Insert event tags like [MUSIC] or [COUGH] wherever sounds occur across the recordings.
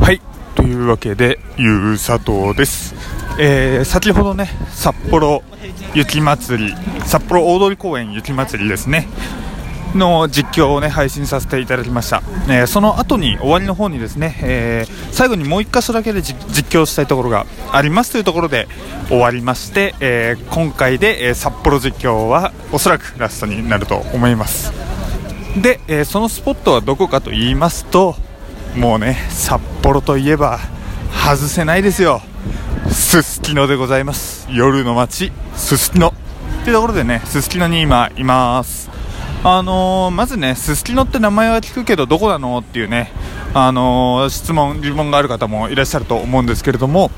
はい。というわけでゆうさとうです、えー先ほどね札幌雪まつり札幌大通公園雪まつりですね。の実況をね配信させていただきました、えーその後に終わりの方にですね、えー最後にもう1箇所だけで実況したいところがありますというところで終わりまして、えー今回で、え札幌実況はおそらくラストになると思います。で、えそのスポットはどこかと言いますともうね札幌といえば外せないですよ。すすきのでございます。夜の街すすきのというところでねすすきのに今います。あのーまずねすすきのって名前は聞くけどどこなのっていうねあのー質問疑問がある方もいらっしゃると思うんですけれども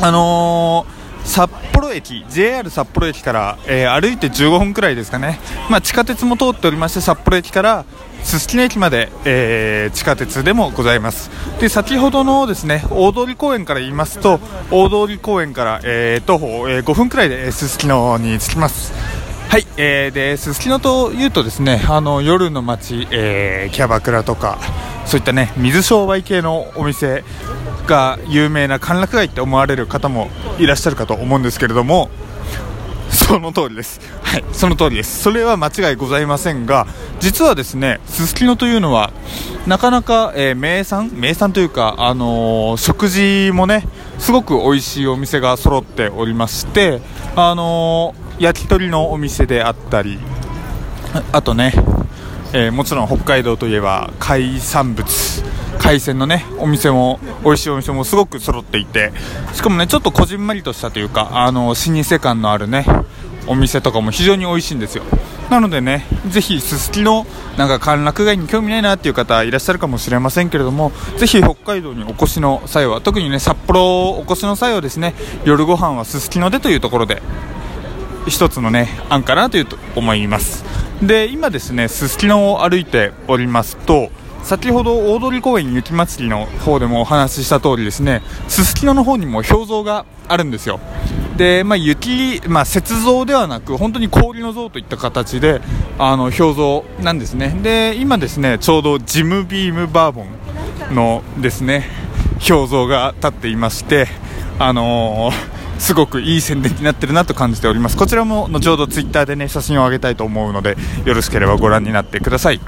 あのー札幌駅 JR 札幌駅から、えー歩いて15分くらいですかね、まあ、地下鉄も通っておりまして札幌駅からすすきの駅まで、えー地下鉄でもございます。で先ほどのですね大通公園から言いますと大通公園から、えー徒歩、えー5分くらいですすきのに着きます。はい、えー、で、すすきのというとですね、あの、夜の街、えーキャバクラとか、そういったね、水商売系のお店が有名な歓楽街って思われる方もいらっしゃるかと思うんですけれども、その通りです。はい、その通りです。それは間違いございませんが、実はですね、すすきのというのは、なかなか、えー名産？名産というか、あのー食事もね、すごく美味しいお店が揃っておりまして、あのー焼き鳥のお店であったり、あとね、えもちろん北海道といえば海産物海鮮のねお店も美味しいお店もすごく揃っていてしかもねちょっとこじんまりとしたというかあの老舗感のあるねお店とかも非常に美味しいんですよ。なのでねぜひすすきのなんか歓楽街に興味ないなっていう方いらっしゃるかもしれませんけれどもぜひ北海道にお越しの際は特にね札幌お越しの際はですね夜ご飯はすすきのでというところで一つのね案かなというと思います。で今ですねすすきのを歩いておりますと先ほど大通公園雪まつりの方でもお話しした通りですねすすきのの方にも氷像があるんですよ。で、まあ、雪、まあ、雪像ではなく本当に氷の像といった形であの氷像なんですね。で今ですねちょうどジムビームバーボンのですね表像が立っていましてあのーすごくいい宣伝になってるなと感じております。こちらも後ほどツイッターでね写真を上げたいと思うのでよろしければご覧になってください。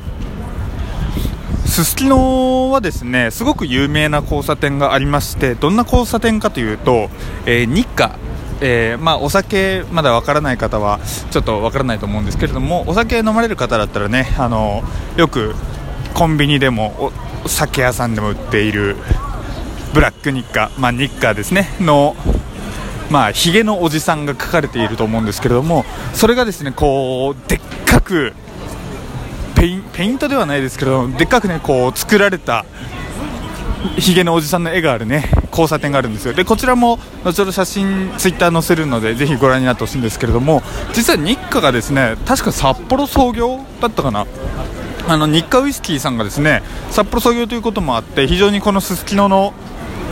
すすきのはですねすごく有名な交差点がありましてどんな交差点かというと、えー日課。えーまあ、お酒まだわからない方はちょっとわからないと思うんですけれどもお酒飲まれる方だったらねあのよくコンビニでもお酒屋さんでも売っているブラック日課、まあ、日課ですねのまあ、ヒゲのおじさんが書かれていると思うんですけれどもそれがですねこうでっかくペインペイントではないですけどでっかくねこう作られたヒゲのおじさんの絵があるね交差点があるんですよ。でこちらも後ほど写真ツイッター載せるのでぜひご覧になってほしいんですけれども実はニッカがですね確か札幌創業だったかな。あのニッカウイスキーさんがですね札幌創業ということもあって非常にこのすすきのの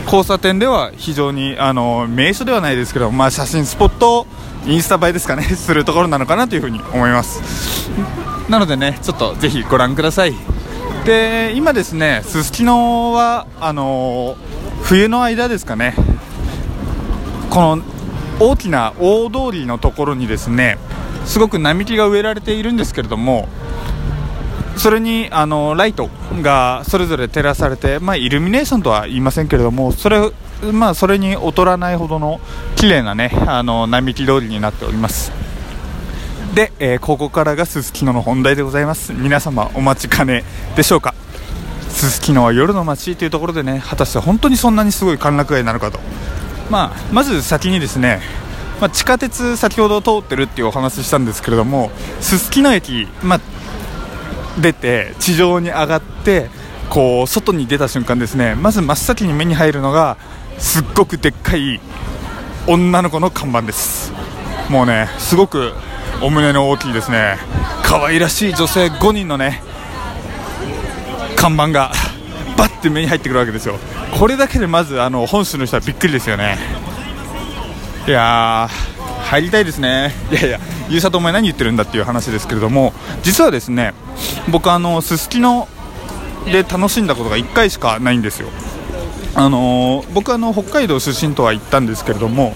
交差点では非常にあの名所ではないですけど、まあ、写真スポットインスタ映えですかねするところなのかなというふに思います。なのでねちょっとぜひご覧ください。で今ですねすすきのはあの冬の間ですかね。この大きな大通りのところにですねすごく並木が植えられているんですけれどもそれにあのライトがそれぞれ照らされて、まあ、イルミネーションとは言いませんけれどもそれ,、まあ、それに劣らないほどの綺麗なねあの並木通りになっております。で、えーここからがすすきのの本題でございます。皆様お待ちかねでしょうか？すすきのは夜の街というところでね果たして本当にそんなにすごい歓楽街なのかと、まあ、まず先にですねまあ、地下鉄先ほど通ってるっていうお話ししたんですけれどもすすきの駅、まあ、出て地上に上がってこう外に出た瞬間ですねまず真っ先に目に入るのがすっごくでっかい女の子の看板です。もうねすごくお胸の大きいですね。可愛らしい女性5人のね看板がバッて目に入ってくるわけですよ。これだけでまずあの本州の人はびっくりですよね。いや入りたいですね。いやいやゆうさとお前何言ってるんだっていう話ですけれども実はですね僕あのすすきので楽しんだことが1回しかないんですよ。あのー、僕あの北海道出身とは言ったんですけれども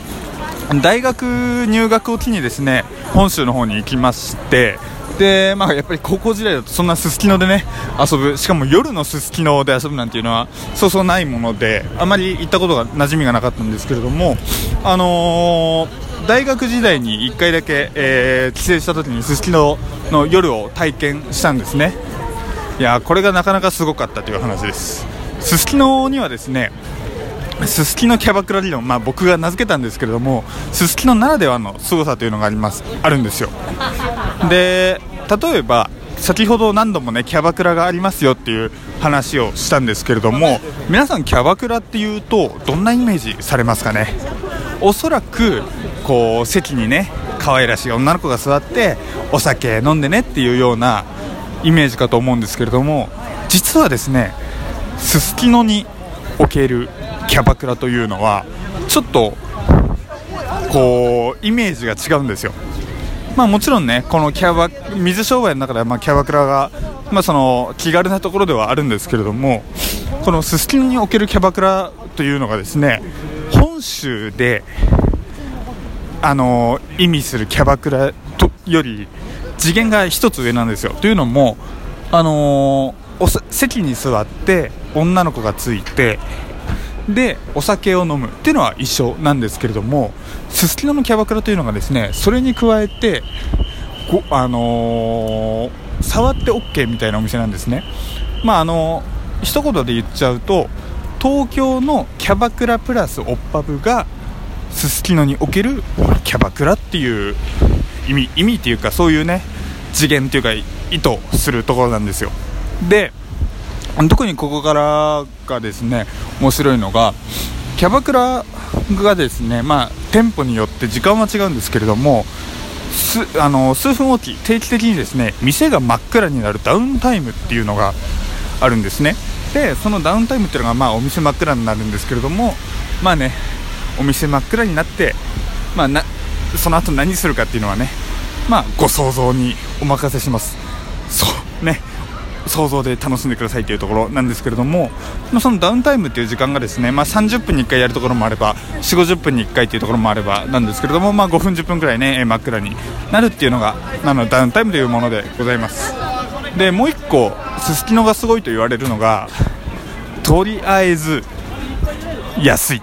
大学入学を機にですね本州の方に行きましてで、まあ、やっぱり高校時代だとそんなすすきのでね遊ぶ。しかも夜のすすきので遊ぶなんていうのはそうそうないものであまり行ったことが馴染みがなかったんですけれども、あのー、大学時代に1回だけ、えー、帰省した時にすすきのの夜を体験したんですね。いやこれがなかなかすごかったという話です。すすきのにはですねすすきのキャバクラ理論、まあ、僕が名付けたんですけれどもすすきのならではの凄さというのがあります。あるんですよ。で例えば先ほど何度もねキャバクラがありますよっていう話をしたんですけれども皆さんキャバクラっていうとどんなイメージされますかね？おそらくこう席にね可愛らしい女の子が座ってお酒飲んでねっていうようなイメージかと思うんですけれども実はですねすすきのにおけるキャバクラというのはちょっとこうイメージが違うんですよ。まあ、もちろんねこのキャバ水商売の中ではまキャバクラが、まあ、その気軽なところではあるんですけれどもこのすすきのにおけるキャバクラというのがですね本州であの意味するキャバクラとより次元が1つ上なんですよ。というのもあの席に座って女の子がついてでお酒を飲むっていうのは一緒なんですけれどもすすきののキャバクラというのがですねそれに加えてごあのー、触って OK みたいなお店なんですね。まああのー、一言で言っちゃうと東京のキャバクラプラスオッパブがすすきのにおけるキャバクラっていう意味意味っていうかそういうね次元っていうか意図するところなんですよ。で特にここからがですね面白いのがキャバクラがですね、まあ、店舗によって時間は違うんですけれどもあの数分おき定期的にですね店が真っ暗になるダウンタイムっていうのがあるんですね。でそのダウンタイムっていうのが、まあ、お店真っ暗になるんですけれどもまあねお店真っ暗になって、まあ、なその後何するかっていうのはねまあご想像にお任せします。そうね。想像で楽しんでくださいというところなんですけれども、まあ、そのダウンタイムという時間がですね、まあ、30分に1回やるところもあれば4 5 0分に1回というところもあればなんですけれども、まあ、5分、10分くらいね真っ暗になるっていうのがあのダウンタイムというものでございます。でもう1個すすきのがすごいと言われるのがとりあえず安い。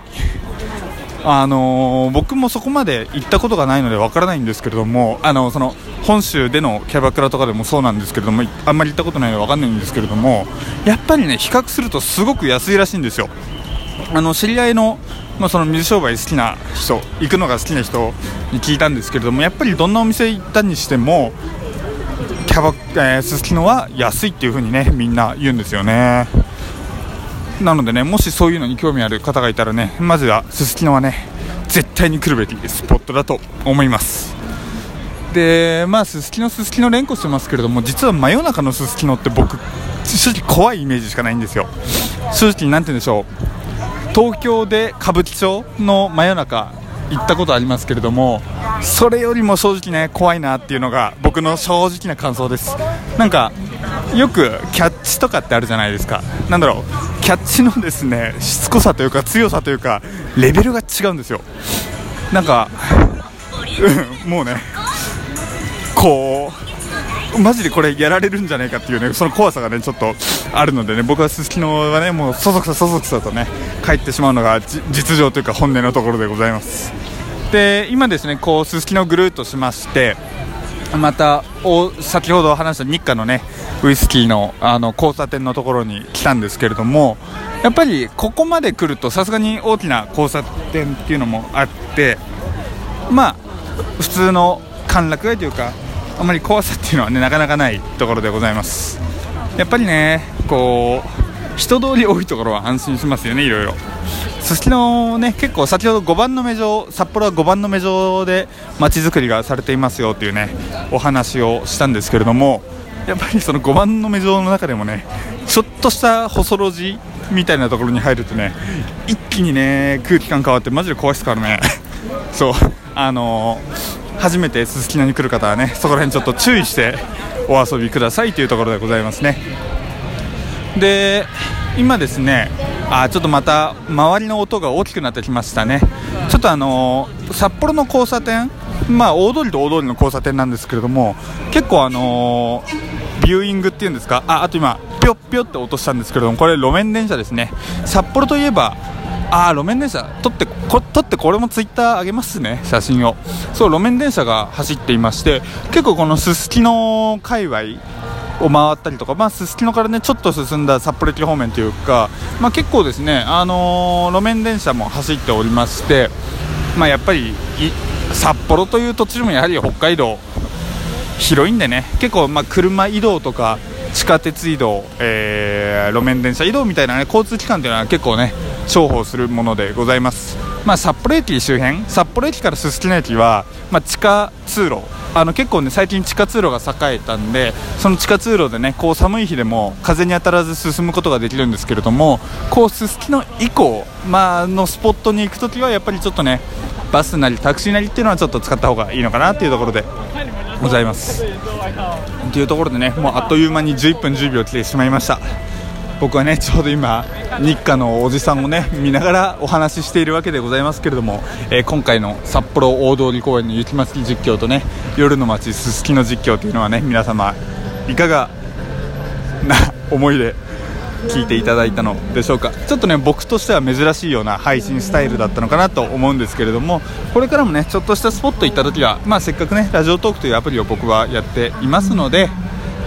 あのー、僕もそこまで行ったことがないのでわからないんですけれどもあのその本州でのキャバクラとかでもそうなんですけれどもあんまり行ったことないのでわかんないんですけれどもやっぱりね比較するとすごく安いらしいんですよ。あの知り合いの,、まあ、その水商売好きな人行くのが好きな人に聞いたんですけれどもやっぱりどんなお店行ったにしてもキャバえー、すすきのは安いっていう風にねみんな言うんですよね。なのでねもしそういうのに興味ある方がいたらねまずはすすきのはね絶対に来るべきスポットだと思います。でまあすすきのすすきの連呼してますけれども実は真夜中のすすきのって僕正直怖いイメージしかないんですよ。正直なんて言うんでしょう。東京で歌舞伎町の真夜中行ったことありますけれどもそれよりも正直ね怖いなっていうのが僕の正直な感想です。なんかよくキャッチとかってあるじゃないですか。なんだろう。キャッチのですねしつこさというか強さというかレベルが違うんですよ。なんか [LAUGHS] もうね。こうマジでこれやられるんじゃないかっていうねその怖さがねちょっとあるのでね僕はすすきのはねもうそそくさそそくさとね帰ってしまうのが実情というか本音のところでございます。で今ですねこうすすきのぐるっとしましてまたお先ほど話した日課のねウイスキーのあの交差点のところに来たんですけれどもやっぱりここまで来るとさすがに大きな交差点っていうのもあってまあ普通の歓楽街というかあまり怖さっていうのはねなかなかないところでございます。やっぱりねこう人通り多いところは安心しますよねいろいろ。すすきのね結構先ほど5番の目状札幌は5番の目状で街づくりがされていますよというねお話をしたんですけれどもやっぱりその5番の目状の中でもねちょっとした細路地みたいなところに入るとね一気にね空気感変わってマジで怖いですからね。[LAUGHS] そうあのー初めてすすきのに来る方はねそこら辺ちょっと注意してお遊びくださいというところでございますね。で今ですねあちょっとまた周りの音が大きくなってきましたね。ちょっとあのー札幌の交差点まあ大通りと大通りの交差点なんですけれども結構あのービューイングっていうんですか？ああと今ぴょっぴょって落としたんですけれどもこれ路面電車ですね。札幌といえばあー路面電車撮ってこ撮ってこれもツイッター上げますね写真を。そう路面電車が走っていまして結構このすすきの界隈を回ったりとか、まあ、すすきのからねちょっと進んだ札幌駅方面というか、まあ、結構ですね、あのー路面電車も走っておりまして、まあ、やっぱり札幌という土地でもやはり北海道広いんでね結構ま車移動とか地下鉄移動、えー路面電車移動みたいな、ね、交通機関というのは結構ね重宝するものでございます、まあ、札幌駅周辺札幌駅からすすきの駅は、まあ、地下通路。あの結構ね最近地下通路が栄えたんでその地下通路でねこう寒い日でも風に当たらず進むことができるんですけれどもこうすすきの以降、まあ、のスポットに行くときはやっぱりちょっとねバスなりタクシーなりっていうのはちょっと使った方がいいのかなっていうところでございます。というところでねもうあっという間に11分10秒来てしまいました。僕はねちょうど今日課のおじさんをね見ながらお話ししているわけでございますけれども、えー今回の札幌大通公園の雪まつり実況とね夜の街すすきの実況というのはね皆様いかがな思いで聞いていただいたのでしょうか。ちょっとね僕としては珍しいような配信スタイルだったのかなと思うんですけれどもこれからもねちょっとしたスポット行った時はまあせっかくねラジオトークというアプリを僕はやっていますので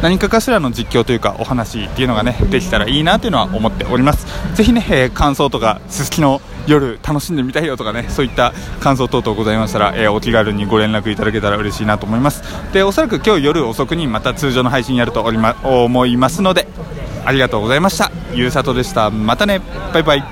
何かかしらの実況というかお話っていうのがねできたらいいなというのは思っております。ぜひね、えー感想とかすすきの夜楽しんでみたいよとかねそういった感想等々ございましたら、えーお気軽にご連絡いただけたら嬉しいなと思います。でおそらく今日夜遅くにまた通常の配信やるとおりま思いますのでありがとうございました。ゆうさとでした。またね。バイバイ。